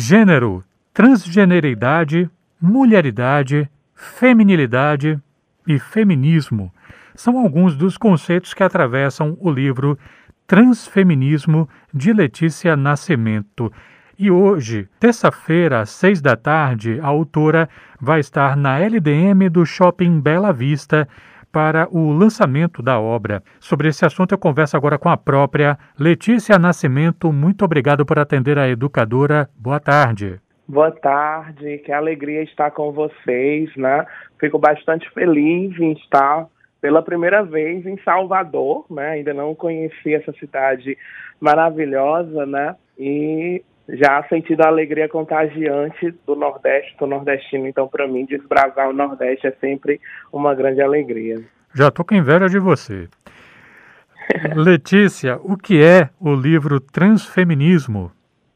Gênero, transgeneridade, mulheridade, feminilidade e feminismo são alguns dos conceitos que atravessam o livro Transfeminismo de Letícia Nascimento. E hoje, terça-feira, às seis da tarde, a autora vai estar na LDM do Shopping Bela Vista para o lançamento da obra. Sobre esse assunto eu converso agora com a própria Letícia Nascimento. Muito obrigado por atender a educadora. Boa tarde. Boa tarde, que alegria estar com vocês, né? Fico bastante feliz em estar pela primeira vez em Salvador, né? Ainda não conheci essa cidade maravilhosa, né? E já sentido a alegria contagiante do Nordeste, do nordestino. Então, para mim, desbravar o Nordeste é sempre uma grande alegria. Já tô com inveja de você. Letícia, o que é o livro Transfeminismo?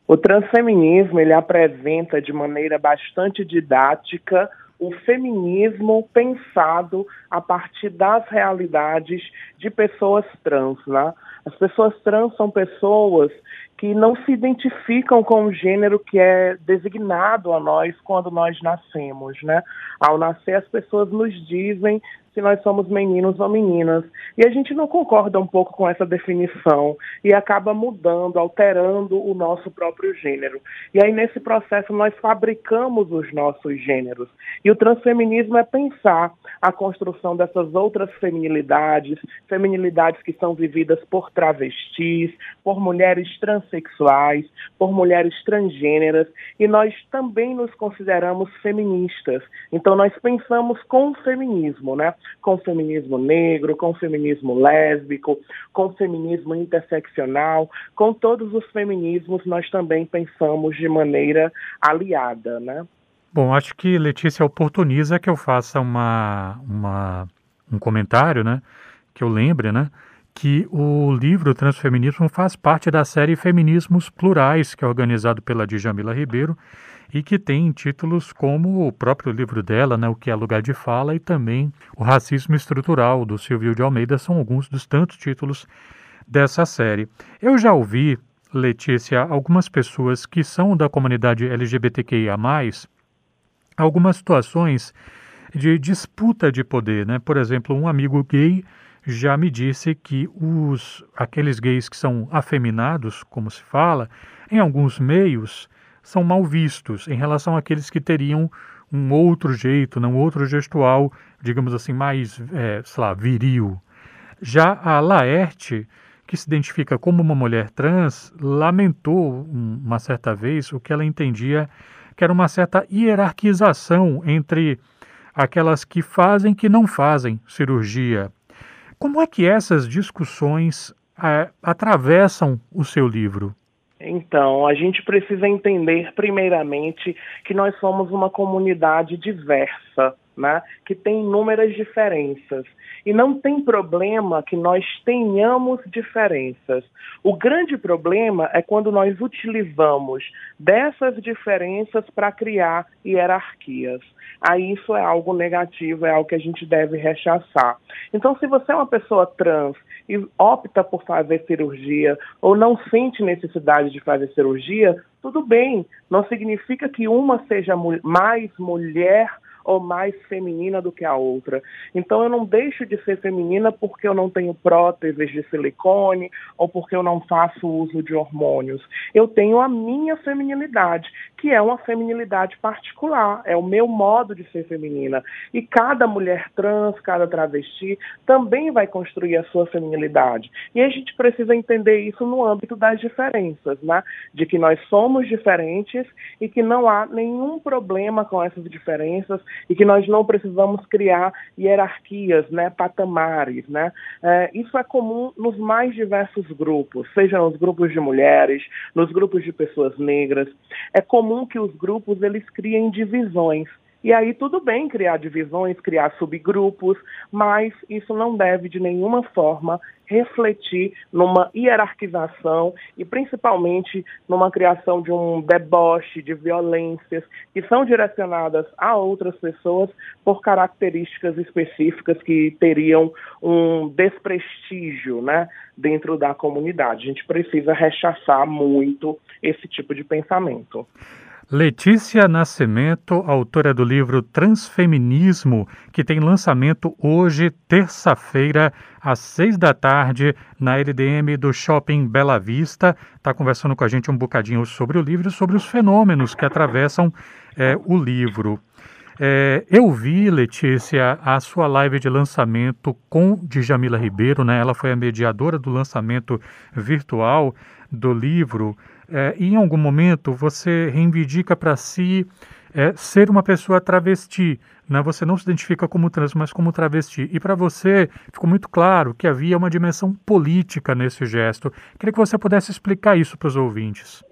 O transfeminismo ele apresenta de maneira bastante didática o feminismo pensado a partir das realidades de pessoas trans. Né? As pessoas trans são pessoas que não se identificam com o gênero que é designado a nós quando nós nascemos, né? Ao nascer, as pessoas nos dizem se nós somos meninos ou meninas. E a gente não concorda um pouco com essa definição e acaba mudando, alterando o nosso próprio gênero. E aí, nesse processo, nós fabricamos os nossos gêneros. E o transfeminismo é pensar a construção dessas outras feminilidades, feminilidades que são vividas por travestis, por mulheres transexuais, por mulheres transgêneras, e nós também nos consideramos feministas. Então, nós pensamos com o feminismo, né? Com feminismo negro, com feminismo lésbico, com feminismo interseccional, com todos os feminismos nós também pensamos de maneira aliada, né? Bom, acho que Letícia oportuniza que eu faça uma, uma, um comentário, né? Que eu lembre, né? Que o livro Transfeminismo faz parte da série Feminismos Plurais, que é organizado pela Djamila Ribeiro e que tem títulos como o próprio livro dela, né, O que é Lugar de Fala, e também O Racismo Estrutural, do Silvio de Almeida, são alguns dos tantos títulos dessa série. Eu já ouvi, Letícia, algumas pessoas que são da comunidade LGBTQIA, algumas situações de disputa de poder. Né? Por exemplo, um amigo gay já me disse que os aqueles gays que são afeminados, como se fala, em alguns meios são mal vistos em relação àqueles que teriam um outro jeito, não outro gestual, digamos assim, mais, é, sei lá, viril. Já a Laerte, que se identifica como uma mulher trans, lamentou uma certa vez o que ela entendia que era uma certa hierarquização entre aquelas que fazem e que não fazem cirurgia. Como é que essas discussões é, atravessam o seu livro? Então, a gente precisa entender, primeiramente, que nós somos uma comunidade diversa, né? que tem inúmeras diferenças. E não tem problema que nós tenhamos diferenças. O grande problema é quando nós utilizamos dessas diferenças para criar hierarquias. Aí isso é algo negativo, é algo que a gente deve rechaçar. Então, se você é uma pessoa trans e opta por fazer cirurgia ou não sente necessidade de fazer cirurgia, tudo bem. Não significa que uma seja mais mulher ou mais feminina do que a outra. Então eu não deixo de ser feminina porque eu não tenho próteses de silicone ou porque eu não faço uso de hormônios. Eu tenho a minha feminilidade, que é uma feminilidade particular, é o meu modo de ser feminina. E cada mulher trans, cada travesti também vai construir a sua feminilidade. E a gente precisa entender isso no âmbito das diferenças, né? De que nós somos diferentes e que não há nenhum problema com essas diferenças e que nós não precisamos criar hierarquias, né, patamares, né? É, isso é comum nos mais diversos grupos, seja nos grupos de mulheres, nos grupos de pessoas negras. É comum que os grupos eles criem divisões. E aí tudo bem criar divisões, criar subgrupos, mas isso não deve de nenhuma forma refletir numa hierarquização e principalmente numa criação de um deboche de violências que são direcionadas a outras pessoas por características específicas que teriam um desprestígio, né, dentro da comunidade. A gente precisa rechaçar muito esse tipo de pensamento. Letícia Nascimento, autora do livro Transfeminismo, que tem lançamento hoje, terça-feira, às seis da tarde, na LDM do Shopping Bela Vista. Está conversando com a gente um bocadinho sobre o livro e sobre os fenômenos que atravessam é, o livro. É, eu vi, Letícia, a sua live de lançamento com Djamila Ribeiro, né? Ela foi a mediadora do lançamento virtual do livro. É, em algum momento você reivindica para si é, ser uma pessoa travesti. Né? Você não se identifica como trans, mas como travesti. E para você ficou muito claro que havia uma dimensão política nesse gesto. Queria que você pudesse explicar isso para os ouvintes.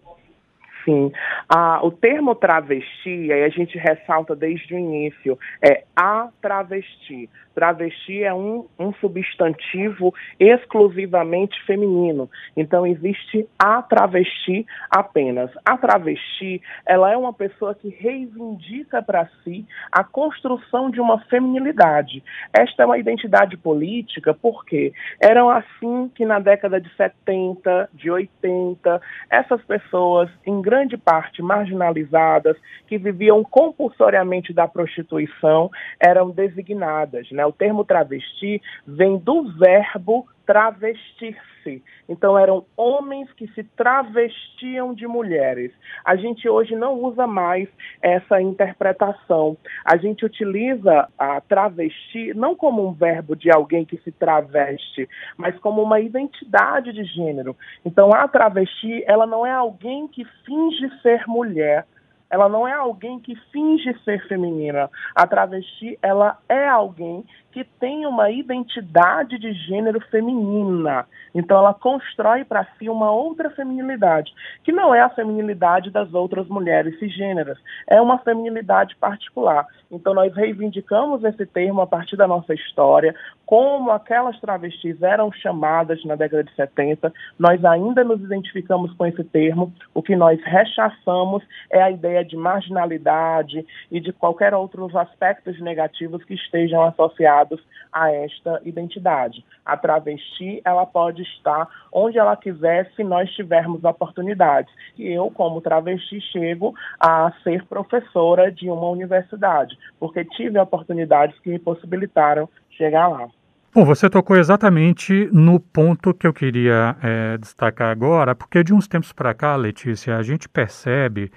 Sim. Ah, o termo travesti, aí a gente ressalta desde o início, é a travesti. Travesti é um, um substantivo exclusivamente feminino. Então existe a travesti apenas. A travesti, ela é uma pessoa que reivindica para si a construção de uma feminilidade. Esta é uma identidade política porque eram assim que na década de 70, de 80, essas pessoas, em grande parte marginalizadas, que viviam compulsoriamente da prostituição, eram designadas. Né? O termo travesti vem do verbo travestir-se. Então eram homens que se travestiam de mulheres. A gente hoje não usa mais essa interpretação. A gente utiliza a travesti não como um verbo de alguém que se traveste, mas como uma identidade de gênero. Então a travesti, ela não é alguém que finge ser mulher ela não é alguém que finge ser feminina. A travesti, ela é alguém que tem uma identidade de gênero feminina. Então ela constrói para si uma outra feminilidade, que não é a feminilidade das outras mulheres cisgêneras, é uma feminilidade particular. Então nós reivindicamos esse termo a partir da nossa história, como aquelas travestis eram chamadas na década de 70, nós ainda nos identificamos com esse termo, o que nós rechaçamos é a ideia de marginalidade e de qualquer outros aspectos negativos que estejam associados ligados a esta identidade. A travesti, ela pode estar onde ela quiser se nós tivermos oportunidades. E eu, como travesti, chego a ser professora de uma universidade, porque tive oportunidades que me possibilitaram chegar lá. Bom, você tocou exatamente no ponto que eu queria é, destacar agora, porque de uns tempos para cá, Letícia, a gente percebe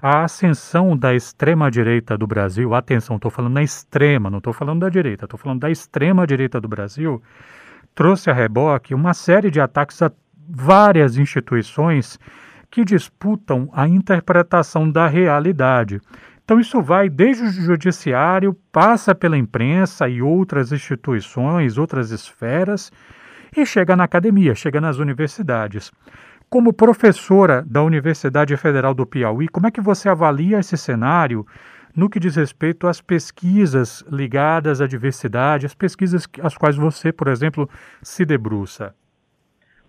a ascensão da extrema-direita do Brasil, atenção, estou falando da extrema, não estou falando da direita, estou falando da extrema-direita do Brasil, trouxe a reboque uma série de ataques a várias instituições que disputam a interpretação da realidade. Então, isso vai desde o judiciário, passa pela imprensa e outras instituições, outras esferas, e chega na academia, chega nas universidades. Como professora da Universidade Federal do Piauí, como é que você avalia esse cenário no que diz respeito às pesquisas ligadas à diversidade, as pesquisas às quais você, por exemplo, se debruça?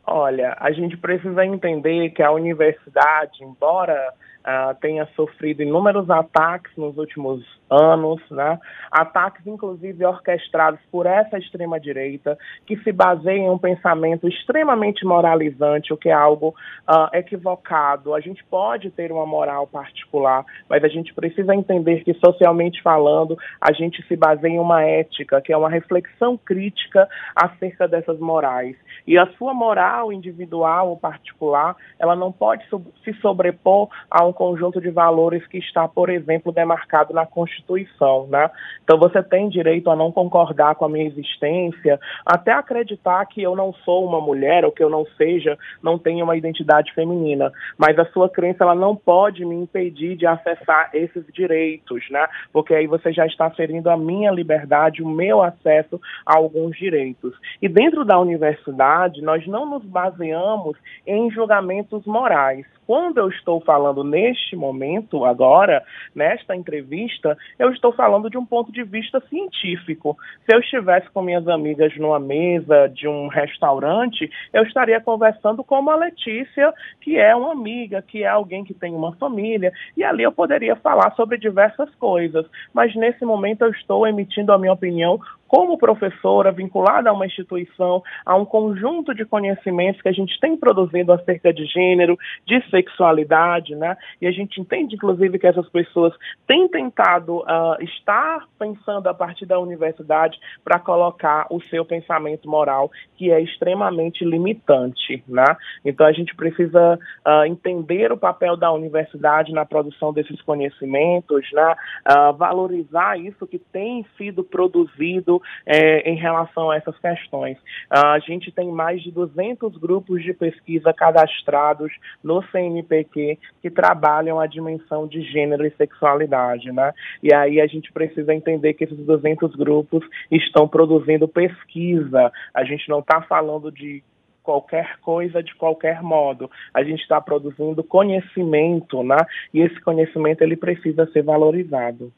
Olha, a gente precisa entender que a universidade, embora uh, tenha sofrido inúmeros ataques nos últimos anos, né? ataques inclusive orquestrados por essa extrema-direita, que se baseia em um pensamento extremamente moralizante, o que é algo uh, equivocado. A gente pode ter uma moral particular, mas a gente precisa entender que, socialmente falando, a gente se baseia em uma ética, que é uma reflexão crítica acerca dessas morais. E a sua moral individual ou particular, ela não pode se sobrepor a um conjunto de valores que está, por exemplo, demarcado na Constituição, né? Então você tem direito a não concordar com a minha existência, até acreditar que eu não sou uma mulher ou que eu não seja, não tenho uma identidade feminina, mas a sua crença ela não pode me impedir de acessar esses direitos, né? Porque aí você já está ferindo a minha liberdade, o meu acesso a alguns direitos. E dentro da universidade, nós não nos baseamos em julgamentos morais. Quando eu estou falando neste momento, agora, nesta entrevista, eu estou falando de um ponto de vista científico. Se eu estivesse com minhas amigas numa mesa de um restaurante, eu estaria conversando com uma Letícia, que é uma amiga, que é alguém que tem uma família, e ali eu poderia falar sobre diversas coisas. Mas nesse momento eu estou emitindo a minha opinião como professora, vinculada a uma instituição, a um conjunto de conhecimentos que a gente tem produzido acerca de gênero, de sexualidade, né? E a gente entende, inclusive, que essas pessoas têm tentado uh, estar pensando a partir da universidade para colocar o seu pensamento moral, que é extremamente limitante, né? Então a gente precisa uh, entender o papel da universidade na produção desses conhecimentos, né? Uh, valorizar isso que tem sido produzido é, em relação a essas questões. Uh, a gente tem mais de 200 grupos de pesquisa cadastrados no CNPq que trabalham a dimensão de gênero e sexualidade, né? E aí a gente precisa entender que esses 200 grupos estão produzindo pesquisa. A gente não está falando de qualquer coisa de qualquer modo. A gente está produzindo conhecimento, né? E esse conhecimento ele precisa ser valorizado.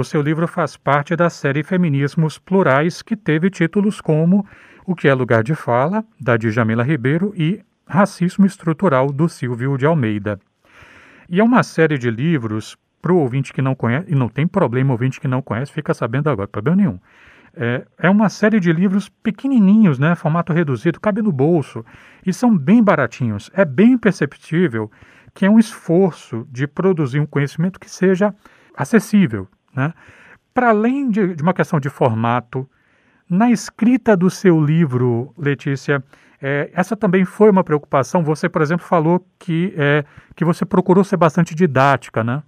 O seu livro faz parte da série Feminismos Plurais, que teve títulos como O que é Lugar de Fala, da Djamila Ribeiro, e Racismo Estrutural, do Silvio de Almeida. E é uma série de livros, para o ouvinte que não conhece, e não tem problema, ouvinte que não conhece, fica sabendo agora, problema nenhum. É, é uma série de livros pequenininhos, né, formato reduzido, cabe no bolso e são bem baratinhos. É bem perceptível que é um esforço de produzir um conhecimento que seja acessível. Né? Para além de, de, uma questão de formato, na escrita do seu livro, Letícia, é, essa também foi uma preocupação. Você, por exemplo, falou que, é, que você procurou ser bastante didática, né?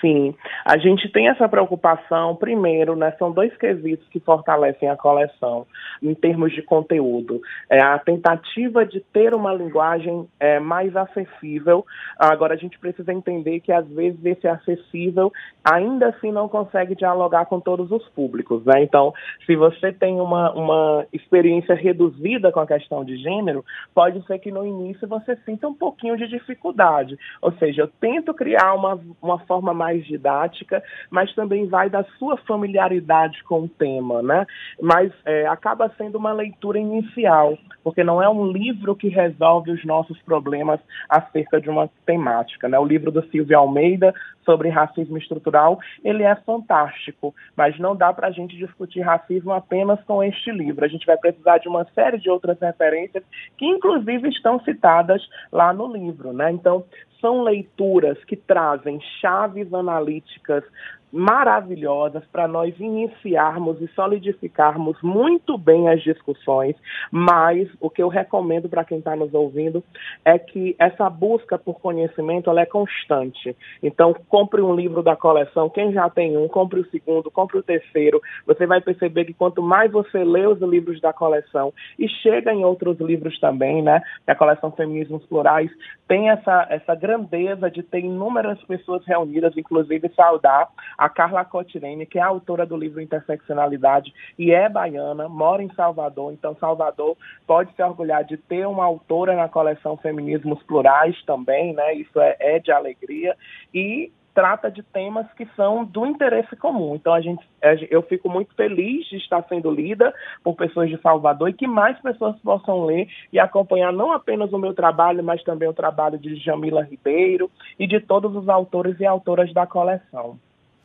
Sim, a gente tem essa preocupação, primeiro, né, são dois quesitos que fortalecem a coleção em termos de conteúdo. É a tentativa de ter uma linguagem é, mais acessível. Agora, a gente precisa entender que, às vezes, esse acessível ainda assim não consegue dialogar com todos os públicos. Né? Então, se você tem uma, uma experiência reduzida com a questão de gênero, pode ser que no início você sinta um pouquinho de dificuldade. Ou seja, eu tento criar uma, uma forma mais mais didática, mas também vai da sua familiaridade com o tema, né? Mas é, acaba sendo uma leitura inicial, porque não é um livro que resolve os nossos problemas acerca de uma temática, né? O livro do Silvio Almeida sobre racismo estrutural, ele é fantástico, mas não dá para a gente discutir racismo apenas com este livro. A gente vai precisar de uma série de outras referências que, inclusive, estão citadas lá no livro, né? Então, são leituras que trazem chaves analíticas maravilhosas para nós iniciarmos e solidificarmos muito bem as discussões, mas o que eu recomendo para quem está nos ouvindo é que essa busca por conhecimento ela é constante. Então, compre um livro da coleção, quem já tem um, compre o segundo, compre o terceiro. Você vai perceber que quanto mais você lê os livros da coleção e chega em outros livros também, né? A coleção Feminismos Plurais tem essa, essa grandeza de ter inúmeras pessoas reunidas, inclusive saudar a Carla Cotirene, que é autora do livro Interseccionalidade e é baiana, mora em Salvador, então Salvador pode se orgulhar de ter uma autora na coleção Feminismos Plurais também, né? Isso é, é de alegria. E trata de temas que são do interesse comum. Então a gente, eu fico muito feliz de estar sendo lida por pessoas de Salvador e que mais pessoas possam ler e acompanhar não apenas o meu trabalho, mas também o trabalho de Jamila Ribeiro e de todos os autores e autoras da coleção.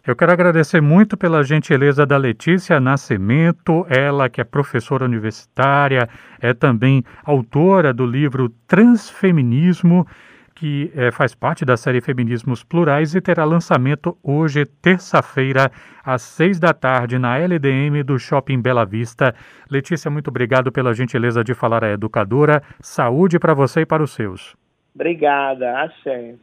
Eu quero agradecer muito pela gentileza da Letícia Nascimento, ela que é professora universitária, é também autora do livro Transfeminismo, que é, faz parte da série Feminismos Plurais e terá lançamento hoje, terça-feira, às seis da tarde, na LDM do Shopping Bela Vista. Letícia, muito obrigado pela gentileza de falar à educadora. Saúde para você e para os seus. Obrigada, Axé.